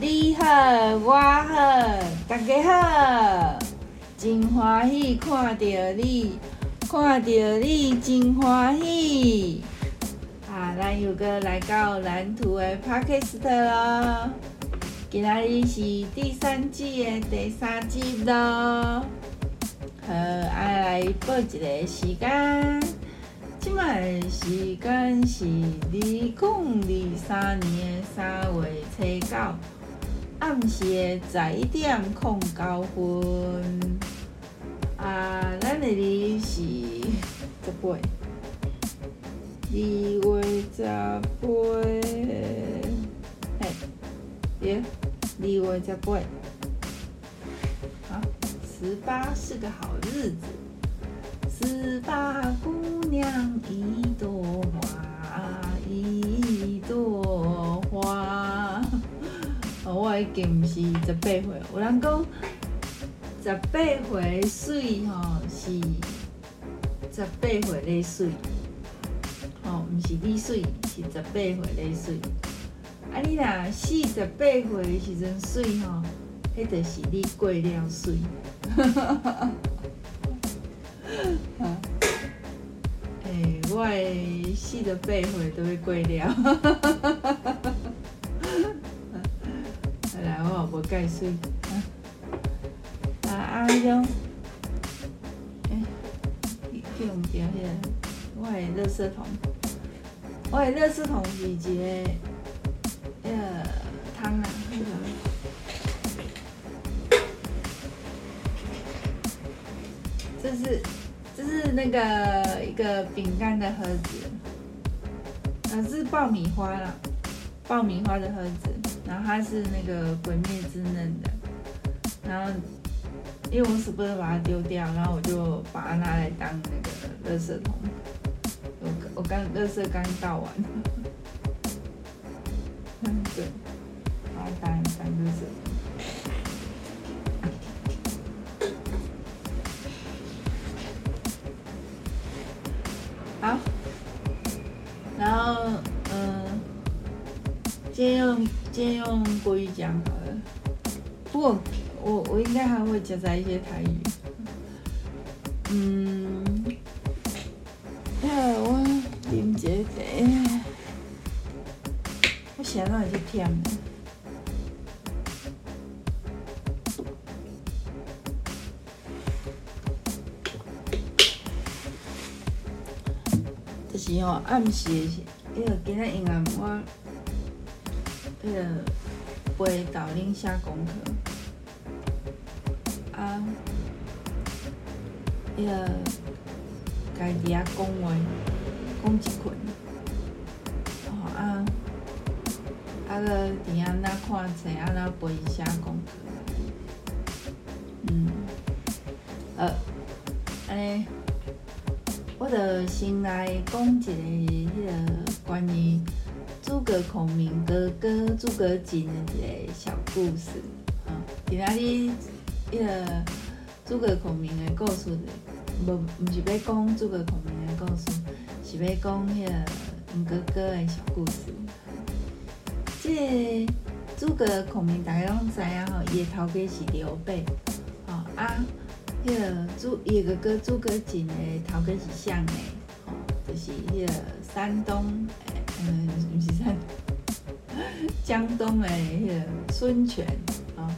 你好，我好，大家好，真欢喜看到你，看到你真欢喜。啊，咱又阁来到蓝图的 Podcast 咯，今仔日是第三季的第三集咯。好，爱来报一个时间，即摆时间是二零二三年三月初九。暗时的十一点控九分，啊，咱的日是十八，二月十八，嘿，耶，二月十八，好，十八是个好日子，十八姑娘一朵花，一朵花。我已经毋是十八岁，有人讲十八岁水吼是十八岁的水，吼毋是你水，是十八岁的水。啊，你若四十八岁的时阵水吼，迄就是你过了水。哎，我四十八岁都要过了。盖水，啊啊！迄种，哎，叫毋着迄个，我的垃圾桶，我的垃圾桶是一个，迄个汤啊，迄个，这是这是那个一个饼干的盒子，啊，是爆米花啦，爆米花的盒子。然后它是那个鬼灭之刃的，然后因为我舍不得把它丢掉，然后我就把它拿来当那个垃圾桶。我我刚垃圾刚倒完，嗯对，把它当当垃圾。好，然后嗯，先用。先用国语讲好了，不过我我应该还会夹杂一些台语。嗯，呀，我啉这个，我想到就甜。就是哦，暗时，因为今天因为我。迄个陪导恁写功课，啊，迄个家己啊讲话，讲一困，吼啊，啊个伫遐那看册，啊那陪伊写功课，嗯，呃，安尼，我着先来讲一个迄个关于。诸葛孔明哥哥诸葛瑾的一个小故事，啊，今仔日迄个诸葛孔明的故事，无毋是要讲诸葛孔明的故事，是要讲迄个哥哥的小故事。这个诸葛孔明大家拢知影吼，伊的头家是刘备，吼啊，迄个诸伊个哥哥诸葛瑾的头家是项羽，吼，就是迄个山东。嗯，是在江东的那个孙权啊，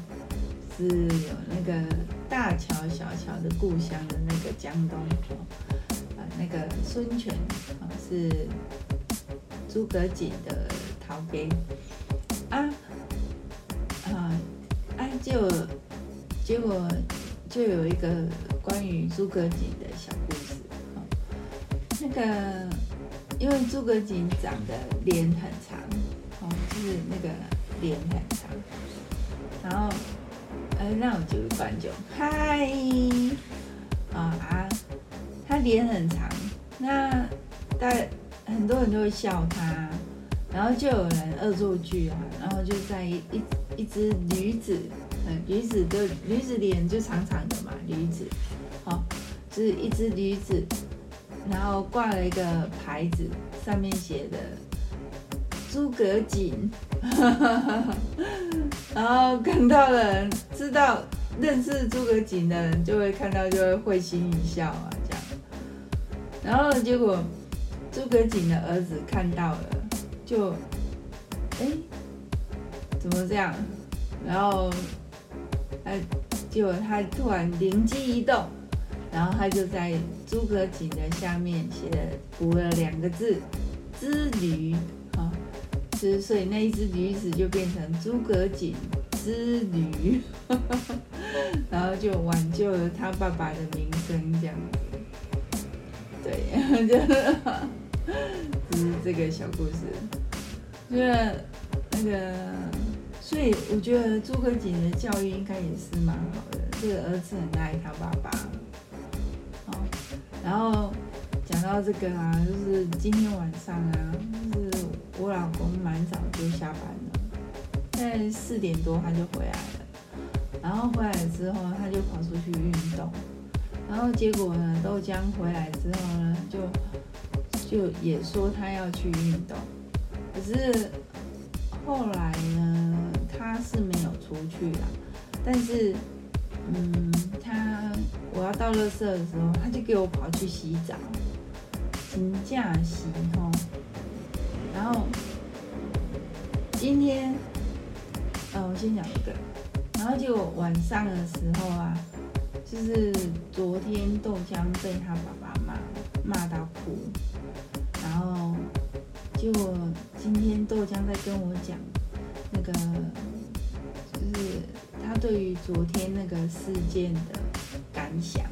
是有那个大乔小乔的故乡的那个江东啊，那个孙权啊是诸葛瑾的头家啊啊啊，就结果就有一个关于诸葛瑾的小故事啊，那个。因为诸葛瑾长得脸很长，哦，就是那个脸很长，然后，呃，那我举个观众，嗨，啊啊，他脸很长，那大很多人都会笑他，然后就有人恶作剧啊，然后就在一一一只驴子，嗯，驴子的驴子脸就长长的嘛，驴子，好，就是一只驴子。然后挂了一个牌子，上面写的“诸葛瑾”，然后看到的人知道认识诸葛瑾的人就会看到就会会心一笑啊，这样。然后结果诸葛瑾的儿子看到了，就哎怎么这样？然后他结果他突然灵机一动，然后他就在诸葛瑾的下面写了补了两个字“之驴”。所以那一只驴子就变成诸葛瑾之驴，然后就挽救了他爸爸的名声，这样子。对，就 是就是这个小故事。就是那个，所以我觉得诸葛瑾的教育应该也是蛮好的。这个儿子很爱他爸爸。然后讲到这个啊，就是今天晚上啊，就是。我老公蛮早就下班了，在四点多他就回来了，然后回来之后他就跑出去运动，然后结果呢，豆浆回来之后呢，就就也说他要去运动，可是后来呢，他是没有出去啦，但是嗯，我要倒垃圾的时候，他就给我跑去洗澡，请假洗吼。然后今天，呃，我先讲一个，然后就晚上的时候啊，就是昨天豆浆被他爸爸骂，骂到哭，然后就今天豆浆在跟我讲那个，就是他对于昨天那个事件的想，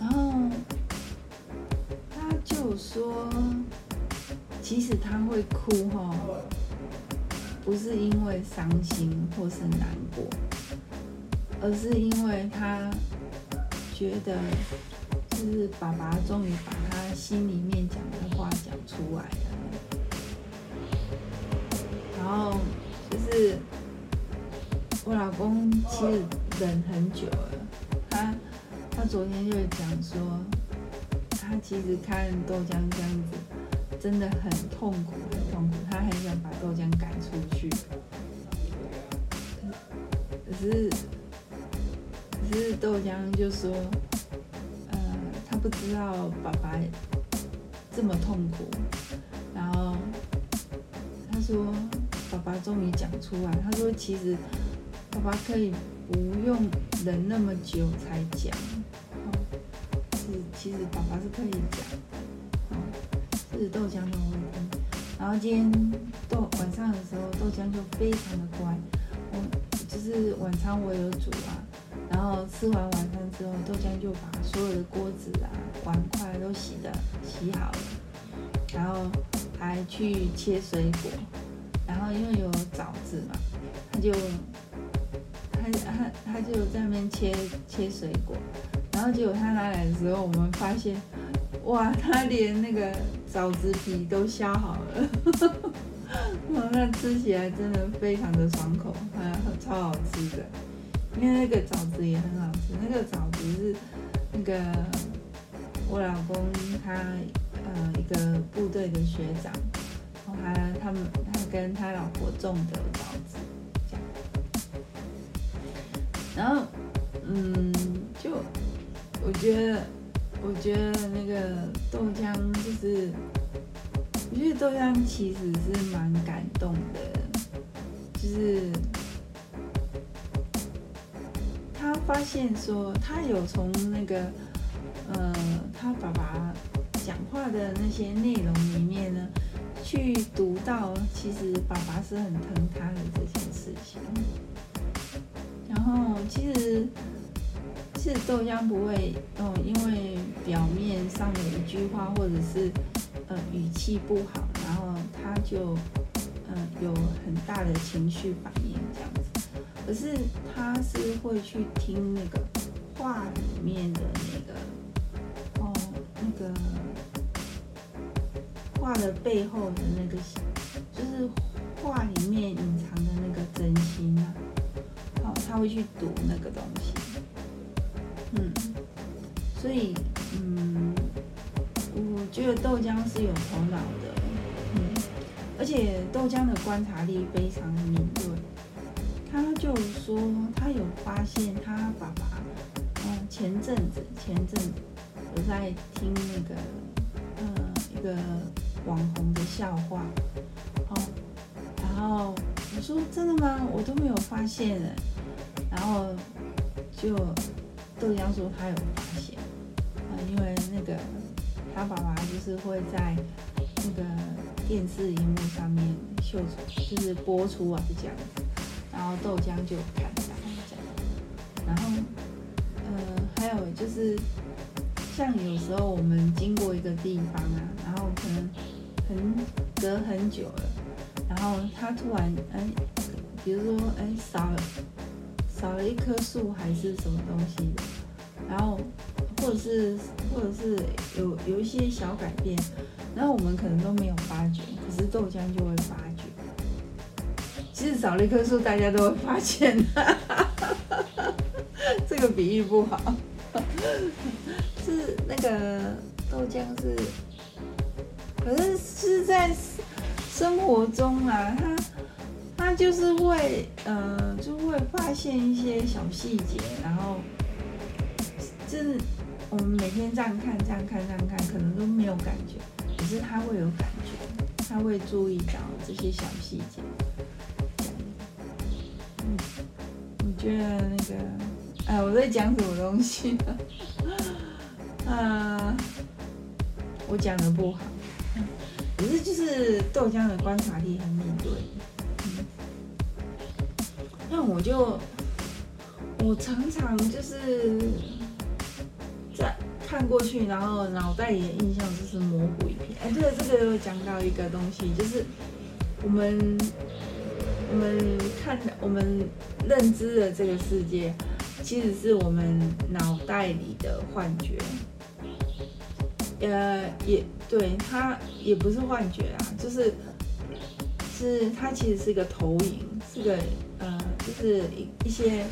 然后他就说。其实他会哭哈，不是因为伤心或是难过，而是因为他觉得，就是爸爸终于把他心里面讲的话讲出来了。然后就是我老公其实忍很久了，他他昨天就讲说，他其实看豆浆这样子。真的很痛苦，很痛苦。他很想把豆浆赶出去，可是，可是豆浆就说，呃，他不知道爸爸这么痛苦。然后他说，爸爸终于讲出来。他说，其实爸爸可以不用忍那么久才讲。是，其实爸爸是可以讲。是豆浆的问题，然后今天豆晚上的时候，豆浆就非常的乖。我就是晚餐我有煮啊，然后吃完晚餐之后，豆浆就把所有的锅子啊、碗筷都洗的洗好了，然后还去切水果，然后因为有枣子嘛，他就他他就在那边切切水果，然后结果他拿来的时候，我们发现。哇，他连那个枣子皮都削好了，哇，那吃起来真的非常的爽口，还超好吃的。因为那个枣子也很好吃，那个枣子是那个我老公他呃一个部队的学长，然后还他们他跟他老婆种的然后嗯，就我觉得。我觉得那个豆浆就是，我觉得豆浆其实是蛮感动的，就是他发现说他有从那个呃他爸爸讲话的那些内容里面呢，去读到其实爸爸是很疼他的这件事情，后其实。是豆浆不会哦，因为表面上的一句话或者是呃语气不好，然后他就、呃、有很大的情绪反应这样子。可是他是会去听那个话里面的那个哦那个话的背后的那个，就是话里面隐藏的那个真心啊。他会去读那个东西。嗯，所以嗯，我觉得豆浆是有头脑的，嗯，而且豆浆的观察力非常的敏锐，他就说他有发现他爸爸，嗯，前阵子前阵子我在听那个，嗯，一个网红的笑话，哦，然后我说真的吗？我都没有发现。哎，然后就豆浆说他有发现，啊，因为那个他爸爸就是会在那个电视荧幕上面秀出，就是播出啊这样。然后豆浆就看到这样，然后，呃，还有就是，像有时候我们经过一个地方啊，然后可能很隔很久了，然后他突然哎，比如说哎少了少了一棵树还是什么东西的，然后或者是或者是有有一些小改变，然后我们可能都没有发觉，可是豆浆就会发觉。其实少了一棵树，大家都会发现。这个比喻不好，是那个豆浆是，可是是在生活中啊，它就是会，呃，就会发现一些小细节，然后就是我们每天这样看、这样看、这样看，可能都没有感觉，可是他会有感觉，他会注意到这些小细节。我觉得那个，哎，我在讲什么东西呢？啊，我讲的不好，可是就是豆浆的观察力很那我就，我常常就是在看过去，然后脑袋里的印象就是模糊一片。哎，这个这个又讲到一个东西，就是我们。我们看，我们认知的这个世界，其实是我们脑袋里的幻觉。呃，也对，它也不是幻觉啊，就是是它其实是一个投影，是个，就是一一些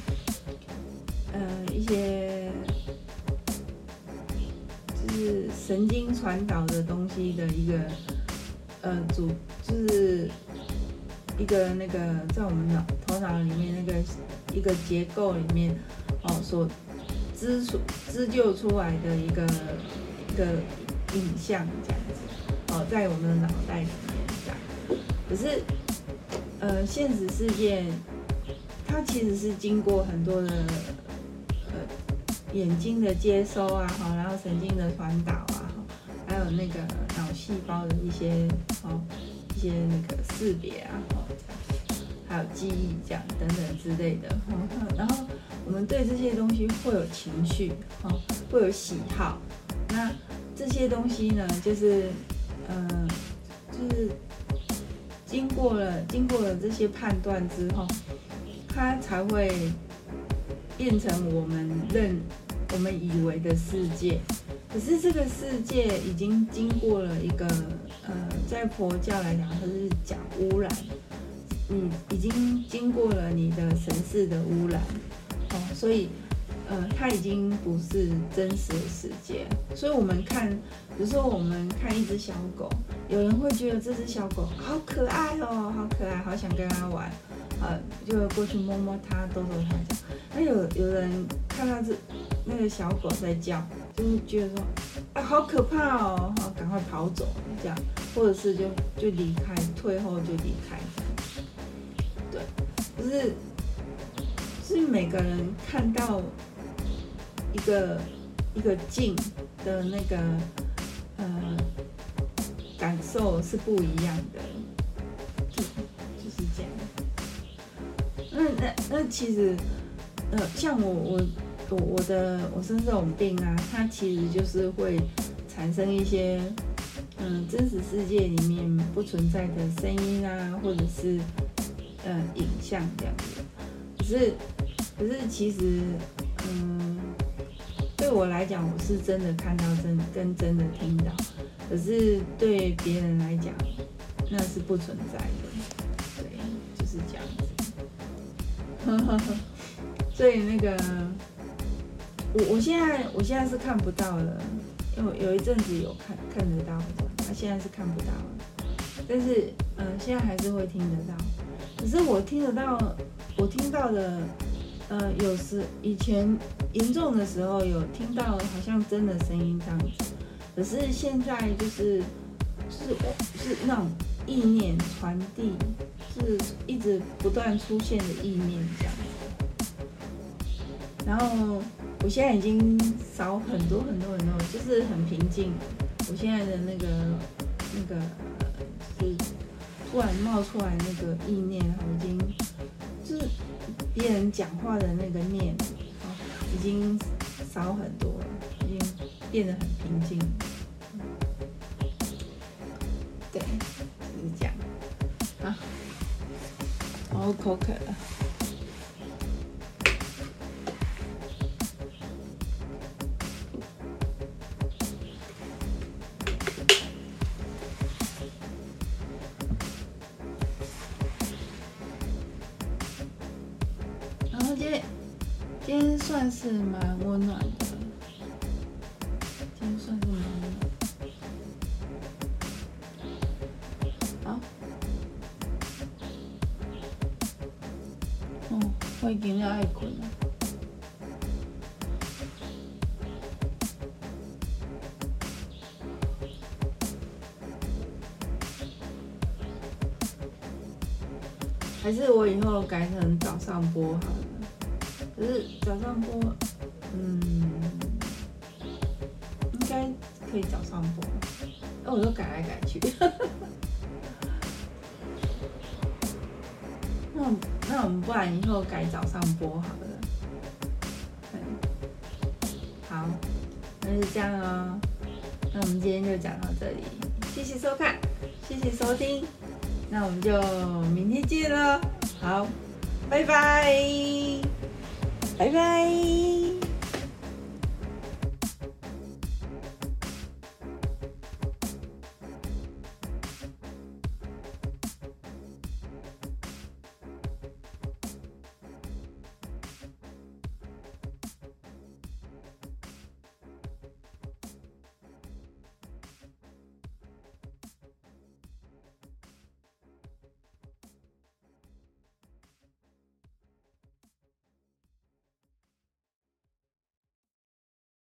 呃一些就是神经传导的东西的一个呃组，就是。一个那个在我们脑头脑里面那个一个结构里面哦，所织出织就出来的一个一个影像这样子哦，在我们的脑袋里面这样。可是呃，现实世界它其实是经过很多的呃眼睛的接收啊，哈，然后神经的传导啊，还有那个脑细胞的一些哦。一些那个识别啊，还有记忆这样等等之类的，然后我们对这些东西会有情绪，会有喜好，那这些东西呢，就是，嗯，就是经过了经过了这些判断之后，它才会变成我们认我们以为的世界。可是这个世界已经经过了一个，呃，在佛教来讲，它是讲污染，嗯，已经经过了你的神识的污染，哦，所以，呃，它已经不是真实的世界。所以我们看，比如说我们看一只小狗，有人会觉得这只小狗好可爱哦，好可爱，好想跟它玩，呃，就过去摸摸它，逗逗它这样。那有有人看到这那个小狗在叫。就是觉得说啊，好可怕哦，好，赶快跑走这样，或者是就就离开，退后就离开。对，就是是每个人看到一个一个境的那个呃感受是不一样的，那那那其实呃，像我我。我我的我生这种病啊，它其实就是会产生一些嗯真实世界里面不存在的声音啊，或者是呃影像这样子。可是可是其实嗯对我来讲，我是真的看到真跟真的听到，可是对别人来讲那是不存在的。所以那个。我我现在我现在是看不到了，因为有一阵子有看看得到，他现在是看不到了，但是嗯、现在还是会听得到。可是我听得到，我听到的，呃，有时以前严重的时候有听到，好像真的声音这样子。可是现在就是是是那种意念传递，是一直不断出现的意念这样。然后我现在已经少很多很多很多，就是很平静。我现在的那个那个是突然冒出来那个意念，已经就是别人讲话的那个念，已经少很多了，已经变得很平静。口渴了。然后今天今天算是蛮温暖的。是我以后改成早上播好了。可是早上播，嗯，应该可以早上播。那我都改来改去。那那我们不然以后改早上播好了。好，那就这样哦。那我们今天就讲到这里，谢谢收看，谢谢收听。那我们就明天见喽。好，拜拜，拜拜。